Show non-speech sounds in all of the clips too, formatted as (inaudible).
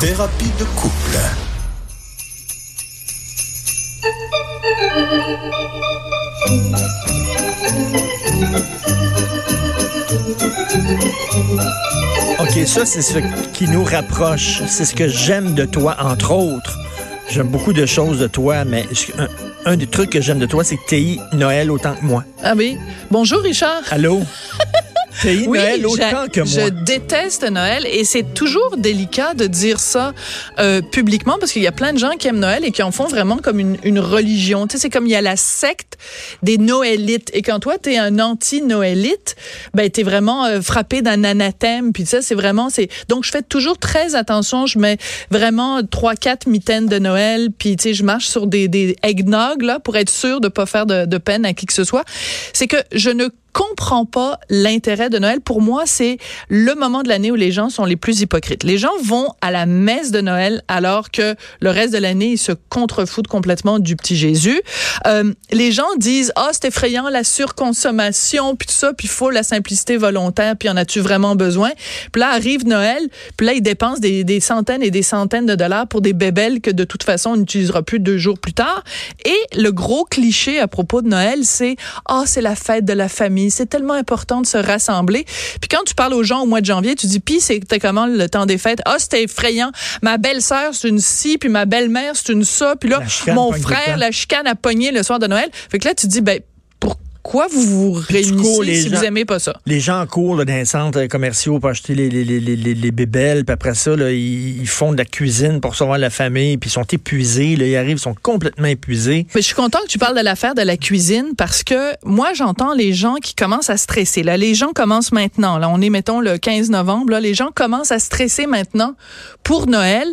Thérapie de couple. OK, ça, c'est ce qui nous rapproche. C'est ce que j'aime de toi, entre autres. J'aime beaucoup de choses de toi, mais un, un des trucs que j'aime de toi, c'est que tu Noël autant que moi. Ah oui. Bonjour, Richard. Allô? (laughs) oui, Noël autant que moi. Je déteste Noël et c'est toujours délicat de dire ça euh, publiquement parce qu'il y a plein de gens qui aiment Noël et qui en font vraiment comme une, une religion. Tu sais, c'est comme il y a la secte des Noëlites et quand toi t'es un anti-Noëlite, ben t'es vraiment euh, frappé d'un anathème. Puis ça, c'est vraiment c'est donc je fais toujours très attention. Je mets vraiment trois quatre mitaines de Noël. Puis tu sais, je marche sur des des eggnog là pour être sûr de pas faire de, de peine à qui que ce soit. C'est que je ne comprends pas l'intérêt de Noël. Pour moi, c'est le moment de l'année où les gens sont les plus hypocrites. Les gens vont à la messe de Noël alors que le reste de l'année, ils se contrefoutent complètement du petit Jésus. Euh, les gens disent, ah, c'est effrayant, la surconsommation, puis tout ça, puis il faut la simplicité volontaire, puis en as-tu vraiment besoin? Puis là, arrive Noël, puis là, ils dépensent des, centaines et des centaines de dollars pour des bébelles que de toute façon, on n'utilisera plus deux jours plus tard. Et le gros cliché à propos de Noël, c'est, ah, oh, c'est la fête de la famille c'est tellement important de se rassembler. Puis quand tu parles aux gens au mois de janvier, tu dis, puis c'était comment le temps des fêtes? Ah, c'était effrayant. Ma belle-sœur, c'est une ci, puis ma belle-mère, c'est une ça. Puis là, mon frère, la chicane a pogné le soir de Noël. Fait que là, tu dis, ben, pourquoi vous vous réunissez si vous aimez pas ça? Les gens courent là, dans les centres commerciaux pour acheter les, les, les, les, bébelles, puis après ça, là, ils, font de la cuisine pour recevoir la famille, puis ils sont épuisés. Là, ils arrivent, ils sont complètement épuisés. Mais je suis content que tu parles de l'affaire de la cuisine parce que moi, j'entends les gens qui commencent à stresser. Là, les gens commencent maintenant. Là, on est, mettons, le 15 novembre. Là, les gens commencent à stresser maintenant pour Noël.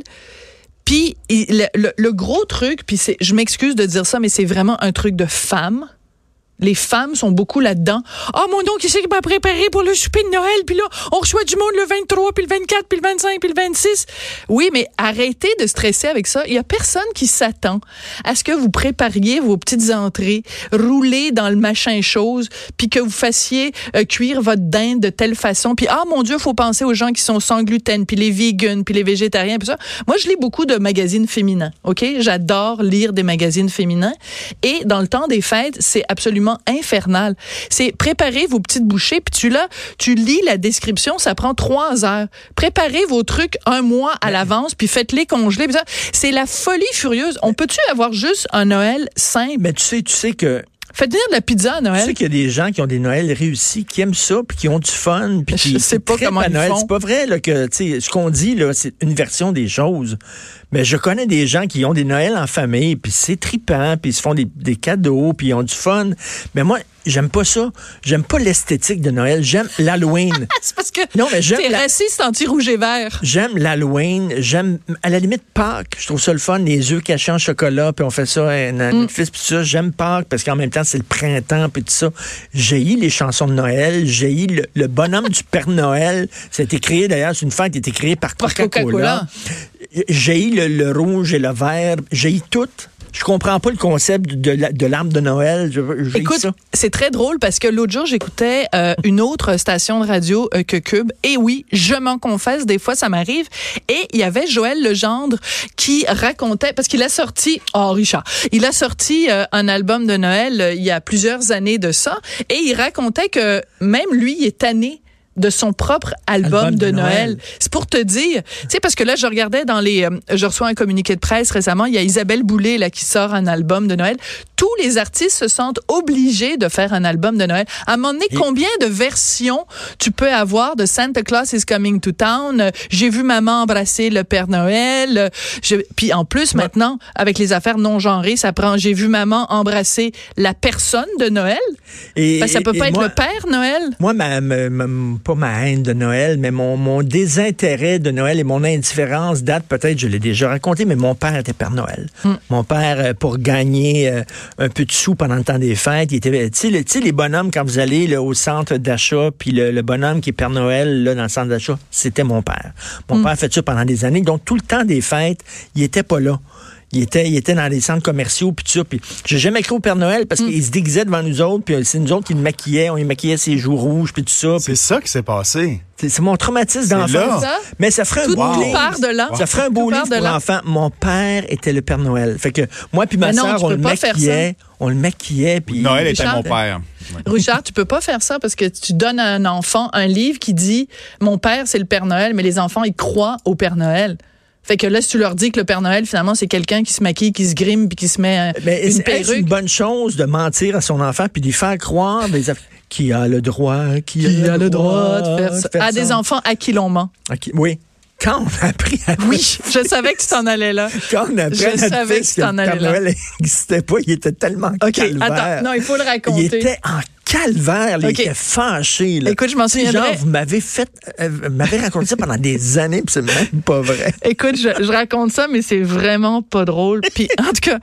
Puis le, le, le, gros truc, puis je m'excuse de dire ça, mais c'est vraiment un truc de femme les femmes sont beaucoup là-dedans. Oh mon Dieu, qui c'est qui m'a préparé pour le souper de Noël? Puis là, on reçoit du monde le 23, puis le 24, puis le 25, puis le 26. Oui, mais arrêtez de stresser avec ça. Il y a personne qui s'attend à ce que vous prépariez vos petites entrées, rouler dans le machin chose, puis que vous fassiez euh, cuire votre dinde de telle façon. Puis, ah mon Dieu, faut penser aux gens qui sont sans gluten, puis les vegans, puis les végétariens, puis ça. Moi, je lis beaucoup de magazines féminins, OK? J'adore lire des magazines féminins. Et dans le temps des fêtes, c'est absolument infernal. C'est préparer vos petites bouchées, puis tu là, tu lis la description, ça prend trois heures. Préparez vos trucs un mois à l'avance, puis faites-les congeler. C'est la folie furieuse. On peut-tu avoir juste un Noël simple? Mais tu sais, tu sais que Faites venir de la pizza à Noël. Tu sais qu'il y a des gens qui ont des Noëls réussis, qui aiment ça, puis qui ont du fun, puis qui Je sais pas comment Noël. Font. C'est pas vrai là, que tu sais ce qu'on dit là, c'est une version des choses. Mais je connais des gens qui ont des Noëls en famille, puis c'est tripant, puis ils se font des, des cadeaux, puis ils ont du fun. Mais moi, J'aime pas ça. J'aime pas l'esthétique de Noël. J'aime l'Halloween. (laughs) c'est parce que non, mais j'aime t'es raciste anti-rouge et vert. J'aime l'Halloween. J'aime, à la limite, Pâques. Je trouve ça le fun, les œufs cachés en chocolat, puis on fait ça à notre mm. fils, puis ça. J'aime Pâques parce qu'en même temps, c'est le printemps, puis tout ça. J'ai les chansons de Noël. J'ai le, le, bonhomme du Père Noël. Été créé, d'ailleurs, c'est une fête qui a été créée par Coca-Cola. Coca j'ai le, le rouge et le vert. J'ai tout. Je comprends pas le concept de l'arbre de Noël. Je, Écoute, c'est très drôle parce que l'autre jour, j'écoutais euh, une autre station de radio euh, que Cube. Et oui, je m'en confesse, des fois, ça m'arrive. Et il y avait Joël Legendre qui racontait, parce qu'il a sorti, oh Richard, il a sorti euh, un album de Noël il y a plusieurs années de ça. Et il racontait que même lui, il est tanné de son propre album, de, Noël. C'est pour te dire, tu sais, parce que là, je regardais dans les, euh, je reçois un communiqué de presse récemment, il y a Isabelle Boulay là qui sort un album de Noël. Tous les artistes se sentent obligés de faire un album de Noël. À un moment donné, combien de versions tu peux avoir de Santa Claus is Coming to Town? J'ai vu maman embrasser le Père Noël. Je, puis en plus maintenant, avec les affaires non genrées, ça prend. J'ai vu maman embrasser la personne de Noël. Et, ça peut pas être le Père Noël. Moi, ma pas ma haine de Noël, mais mon, mon désintérêt de Noël et mon indifférence date peut-être, je l'ai déjà raconté, mais mon père était Père Noël. Mon père, euh, pour gagner euh, un peu de sous pendant le temps des fêtes, il était, tu sais, le- les bonhommes, quand vous allez là, au centre d'achat, puis le, le bonhomme qui est Père Noël, là, dans le centre d'achat, c'était mon père. Mon père a fait ça pendant des années, donc tout le temps des fêtes, il était pas là. Il était, il était dans les centres commerciaux puis tout ça. Puis j'ai jamais cru au Père Noël parce qu'il se déguisait devant nous autres. Puis c'est nous autres qui le maquillaient. On lui maquillait ses joues rouges puis tout ça. C'est ça qui s'est passé. c'est mon traumatisme d'enfant. Mais ça ferait un beau livre. part de là. Ça ferait un beau Tout livre de pour l'enfant. Mon père était le Père Noël. Fait que moi puis ma non, soeur, on le pas faire maquillait. On le maquillait. Puis Noël était mon père. Ouais. Richard, tu peux pas faire ça parce que tu donnes à un enfant un livre qui dit mon père c'est le Père Noël, mais les enfants ils croient au Père Noël. Fait que là, si tu leur dis que le Père Noël, finalement, c'est quelqu'un qui se maquille, qui se grime, puis qui se met euh, Mais une est-ce perruque. une bonne chose de mentir à son enfant puis d'y faire croire des qui a le droit, qui, Qui a le droit de faire ça. À des enfants à qui l'on ment. Oui. Quand on a appris à Oui, je savais que tu t'en allais là. Quand on a appris Je à savais que tu t'en Père. Noël (laughs) n'existait pas, il était tellement OK, calvaire. attends. Non, il faut le il raconter. était en calvaire, là, OK. il était fâché. là. Écoute, je m'en souviendrai. Genre, vous m'avez fait, euh, m'avez raconté ça pendant des années, puis c'est même pas vrai. (laughs) Écoute, je, je raconte ça, mais c'est vraiment pas drôle. Puis en tout cas,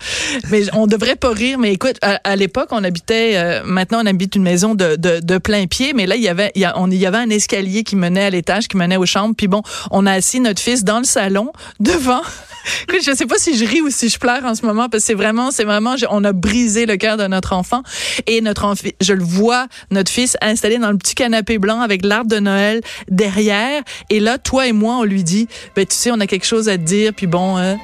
mais on devrait pas rire. Mais écoute, à, à l'époque, on habitait. euh, maintenant, on habite une maison de, de, de plein pied. Mais là, il y avait, il y, a- on, il y avait un escalier qui menait à l'étage, qui menait aux chambres. Puis bon, on a assis notre fils dans le salon devant. Écoute, je sais pas si je ris ou si je pleure en ce moment parce que c'est vraiment, c'est vraiment, on a brisé le cœur de notre enfant et notre enfant, je le vois, notre fils installé dans le petit canapé blanc avec l'arbre de Noël derrière. Et là, toi et moi, on lui dit, ben tu sais, on a quelque chose à te dire. Puis bon, euh,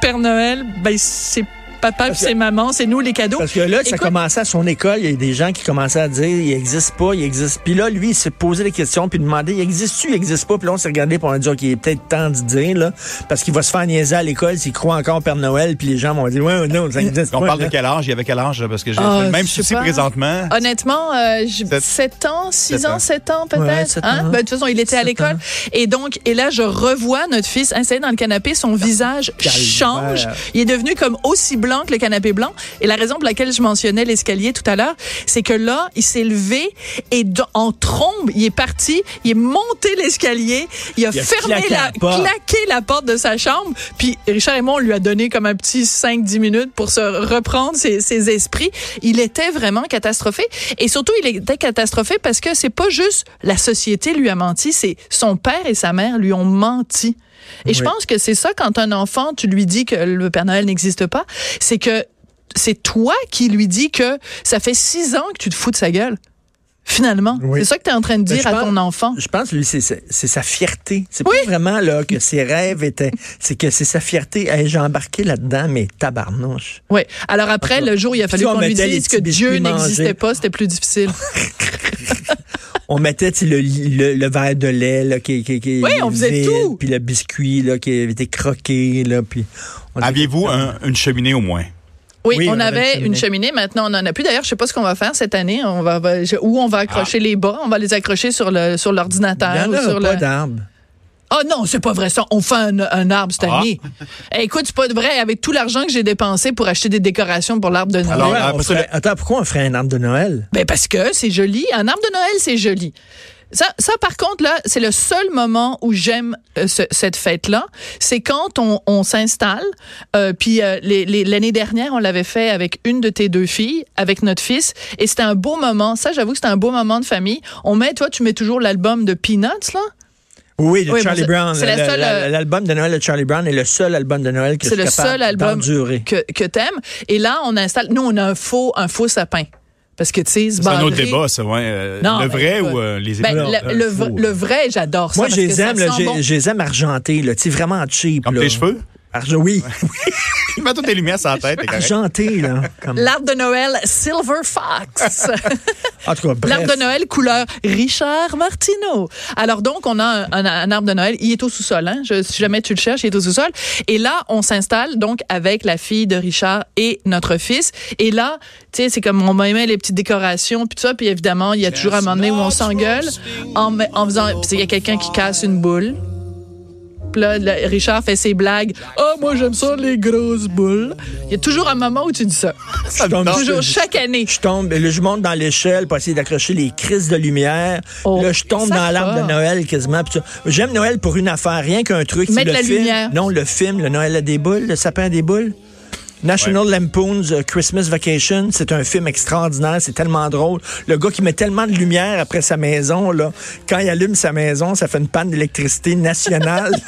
Père Noël, ben c'est papa puis c'est maman, c'est nous les cadeaux. Parce que là, ça commençait à son école, il y a des gens qui commençaient à dire, il existe pas, il existe. Puis là, lui, il s'est posé des questions, puis demandé, il existe-tu, il existe pas? Puis là, on s'est regardé, pour on a dit, OK, il est peut-être temps de dire, là, parce qu'il va se faire niaiser à l'école s'il croit encore au Père Noël, puis les gens vont dire, ouais, non, ça existe On pas. parle là. de quel âge? Il y avait quel âge? Parce que j'ai Ah, le même souci pas. présentement. Honnêtement, euh, je- Sept- 7 ans, 6 Sept ans, ans. 7 ans peut-être. hein? Ben, de toute façon, il était à l'école. Et donc, et là, je revois notre fils installé dans le canapé. Son visage change. Il est devenu comme aussi blanc que le canapé blanc. Et la raison pour laquelle je mentionnais l'escalier tout à l'heure, c'est que là, il s'est levé et en trombe, il est parti, il est monté l'escalier, il a Il a fermé claqué la, claqué la porte de sa chambre. Puis Richard et moi, on lui a donné comme un petit 5-10 minutes pour se reprendre ses, ses esprits. Il était vraiment catastrophé. Et surtout, il était catastrophé parce que c'est pas juste la société lui a menti, c'est son père et sa mère lui ont menti. Et je pense que c'est ça quand un enfant, tu lui dis que le Père Noël n'existe pas, c'est que c'est toi qui lui dis que ça fait six ans que tu te fous de sa gueule. Finalement, Oui. c'est ça que tu es en train de Mais dire à ton enfant. Je pense lui, c'est sa fierté. C'est pas vraiment là que ses rêves étaient. C'est que c'est sa fierté. Hey, J'ai embarqué là-dedans, mais tabarnouche. Oui. Alors après, le jour où il a fallu qu'on lui dise que Dieu n'existait pas, c'était plus difficile. (laughs) (laughs) On mettait le, le, le verre de lait là, qui, qui, qui Oui, on faisait vide, tout. Puis le biscuit là, qui avait été croqué. Là, puis on Aviez-vous un- une cheminée au moins? Oui, Oui, on, on avait avait une une cheminée. Maintenant, on en a plus. D'ailleurs, je sais pas ce qu'on va faire cette année. On va, va- je- où on va accrocher les bas. On va les accrocher sur le sur Il y l'ordinateur en sur pas le. d'arbre. Ah non, c'est pas vrai ça. On fait un, un arbre cette Ah. année. Eh, écoute, c'est pas vrai. Avec tout l'argent que j'ai dépensé pour acheter des décorations pour l'arbre de Noël. Alors, on Attends, pourquoi on ferait un arbre de Noël? Ben parce que c'est joli. Un arbre de Noël, c'est joli. Ça, ça, par contre, là, c'est le seul moment où j'aime euh, ce- cette fête-là. C'est quand on, on s'installe. Euh, puis euh, les- les- l'année dernière, on l'avait fait avec une de tes deux filles, avec notre fils. Et c'était un beau moment. Ça, j'avoue que c'était un beau moment de famille. On met, toi, tu mets toujours l'album de Peanuts, là? Oui, de Oui, Charlie Brown. euh, L'album de Noël de Charlie Brown est le seul album de Noël que je C'est suis le capable seul album d'endurer. que, que t'aimes. Et là, on installe. Nous, on a un faux, un faux sapin. Parce que, tu sais, C'est un autre débat, ça, ouais. Euh, Non, le mais vrai ou euh, les Ben, le, le vrai, j'adore ça. Moi, je les aime, bon. je les aime argentés, là, tu sais, vraiment cheap. Comme là. tes cheveux? Argent, oui, (laughs) Il met toutes tes lumières sur la tête. argenté, là. Comme... L'arbre de Noël Silver Fox. (laughs) En tout cas. L'arbre de Noël couleur Richard Martineau. Alors donc, on a un, un- un arbre de Noël. Il est au sous-sol. Hein? Je- si jamais tu le cherches, il est au sous-sol. Et là, on s'installe donc avec la fille de Richard et notre fils. Et là, tu sais, c'est comme on met les petites décorations puis tout ça. Puis évidemment, il y a toujours un moment donné où on s'engueule en, en faisant... Puis il y a quelqu'un qui casse une boule. Puis là, le- Richard fait ses blagues. Ah, moi, j'aime ça, les grosses boules. Il y a toujours un moment où tu dis ça. Je tombe, Toujours, chaque année. Je tombe, là, je monte dans l'échelle pour essayer d'accrocher les crises de lumière. Oh, là, je tombe ça dans l'arbre de Noël quasiment. ça. J'aime Noël pour une affaire, rien qu'un truc. Mettre le la film. lumière. Non, le film, le Noël a des boules, le sapin a des boules? National Lampoon's euh, Christmas Vacation, c'est un film extraordinaire, c'est tellement drôle. Le gars qui met tellement de lumière après sa maison, là, quand il allume sa maison, ça fait une panne d'électricité nationale. (laughs)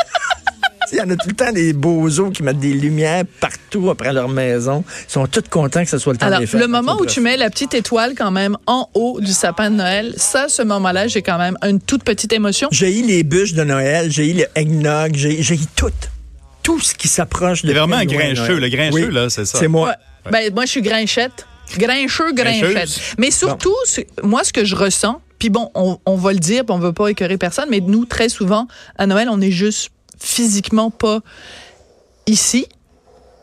Il y en a tout le temps des bozos qui mettent des lumières partout après leur maison. Ils sont tous contents que ce soit le temps Alors, des fêtes. le moment où tu mets la petite étoile quand même en haut du sapin de Noël, ça, ce moment-là, j'ai quand même une toute petite émotion. J'ai les bûches de Noël, j'ai le eggnog, j'ai j'ai tout. Tout ce qui s'approche de C'est vraiment un grincheux. Le grincheux, Oui, là, c'est ça. C'est moi. Ouais. Ben, moi, je suis grinchette. Grincheux, Grincheuse? grinchette. Mais surtout, moi, ce que je ressens, puis bon, on, on va le dire, puis on veut pas écœurer personne, mais nous, très souvent, à Noël, on est juste physiquement pas ici.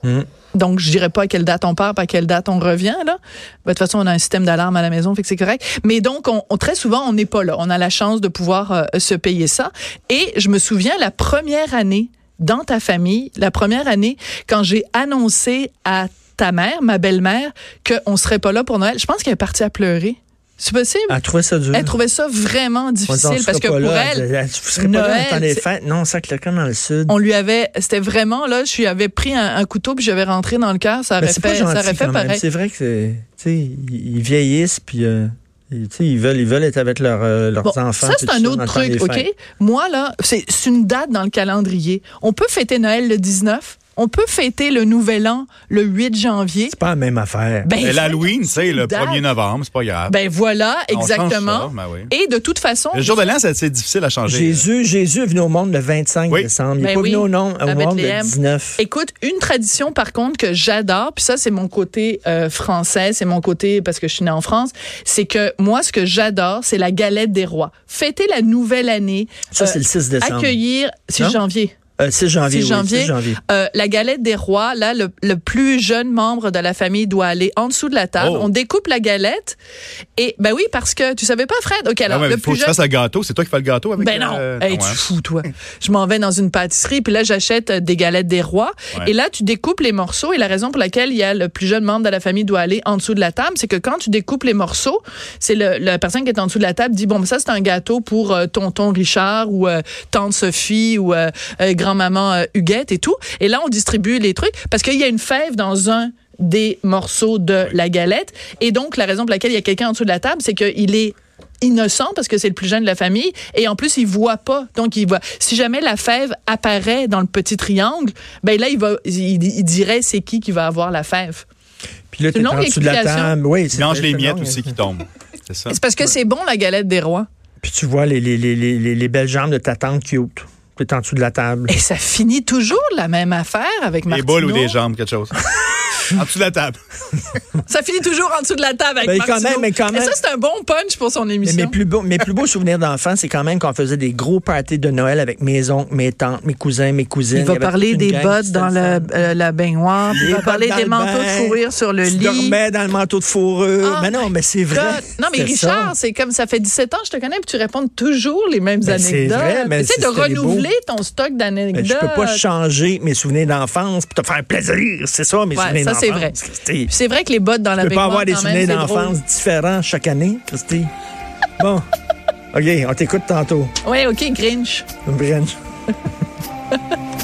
Hmm. Donc, je dirais pas à quelle date on part, pas à quelle date on revient, là. Ben, De toute façon, on a un système d'alarme à la maison, fait que c'est correct. Mais donc, on, on- très souvent, on n'est pas là. On a la chance de pouvoir euh, se payer ça. Et je me souviens, la première année dans ta famille, la première année, quand j'ai annoncé à ta mère, ma belle-mère, qu'on serait pas là pour Noël, je pense qu'elle est partie à pleurer. C'est possible? Elle trouvait ça dur. Elle trouvait ça vraiment difficile parce que pas pour là. elle, Elle, pas là Noël, dans des c'est- fêtes. Non, ça camp dans le sud. on lui avait, c'était vraiment là, je lui avais pris un, un couteau puis j'avais rentré dans le cœur, ça Mais aurait pas fait, ça aurait fait pareil. C'est vrai que c'est, tu sais, ils ils vieillissent puis euh, ils, ils veulent, ils veulent être avec leurs, euh, leurs Bon, enfants. ça, c'est un autre truc, OK? Moi, là, c'est c'est une date dans le calendrier. On peut fêter Noël le 19. On peut fêter le Nouvel An le 8 janvier. C'est pas la même affaire. Ben, Mais l'Halloween, sais, le date. 1er novembre, c'est pas grave. Ben voilà, On change exactement. ça, ben oui. Et de toute façon, Le jour de l'an, c'est c'est difficile à changer. Jésus, Jésus est venu au monde le 25 Oui. décembre. Il n'est Ben pas oui, venu au, nom, au monde le Bethléem. 19. Écoute, une tradition par contre que j'adore, puis ça c'est mon côté euh, français, c'est mon côté parce que je suis née en France, c'est que moi ce que j'adore, c'est la galette des rois. Fêter la nouvelle année, Ça, euh, c'est le 6 décembre. accueillir 6 Non? janvier. Euh, 6 janvier. 6 oui, janvier. 6 janvier. Euh, la galette des rois, là, le, le plus jeune membre de la famille doit aller en dessous de la table. Oh. On découpe la galette. Et ben oui, parce que tu savais pas, Fred? Ok, Ah alors ouais, le faut plus que tu jeune. fasses le gâteau. C'est toi qui fais le gâteau avec Ben non, euh, Hey, ouais. tu fous toi. Je m'en vais dans une pâtisserie puis là j'achète euh, des galettes des rois Ouais. et là tu découpes les morceaux et la raison pour laquelle il y a le plus jeune membre de la famille doit aller en dessous de la table, c'est que quand tu découpes les morceaux, c'est le, la personne qui est en dessous de la table dit bon ben ça c'est un gâteau pour euh, tonton Richard ou euh, tante Sophie ou euh, euh, grand-maman euh, Huguette et tout. Et là on distribue les trucs parce qu'il y a une fève dans un des morceaux de la galette. Et donc la raison pour laquelle il y a quelqu'un en dessous de la table c'est qu'il est innocent parce que c'est le plus jeune de la famille. Et en plus il voit pas. Donc il voit. Si jamais la fève apparaît dans le petit triangle ben là il va il, il dirait c'est qui qui va avoir la fève. Puis là, t'es en dessous de la table. Oui, c'est Il mange très, les miettes aussi qui tombent. C'est parce que c'est bon la galette des rois. Puis tu vois les, les, les, les, les- les belles jambes de ta tante cute. T'es en dessous de la table. et ça finit toujours la même affaire avec Des Martineau. boules ou des jambes, quelque chose. (laughs) (laughs) en dessous de la table. (laughs) ça finit toujours en dessous de la table avec Ben, quand même, mais quand et même- ça c'est un bon punch pour son Mais émission mes plus beaux, mes plus beaux souvenirs d'enfance, c'est quand même qu'on faisait des gros parties de Noël avec mes oncles, mes tantes, mes cousins, mes cousines. il va parler des bottes dans fun. euh, la baignoire. Il va parler des manteaux de fourrure sur le Tu lit. dormais dans le manteau de fourrure. Ah, mais non, mais c'est vrai. Non, mais Richard, c'est comme ça fait 17 ans que je te connais, puis tu réponds toujours les mêmes Ben, c'est anecdotes. vrai, mais tu sais, de renouveler ton stock Ben, d'anecdotes. je peux pas changer mes souvenirs d'enfance pour te faire plaisir. C'est ça, mes Ouais, souvenirs. C'est vrai. C'est vrai que les bottes dans la Tu peux pas avoir des souvenirs d'enfance différents chaque année, Christy. Bon. OK, on t'écoute tantôt. Oui, OK, Grinch. Brench. (laughs)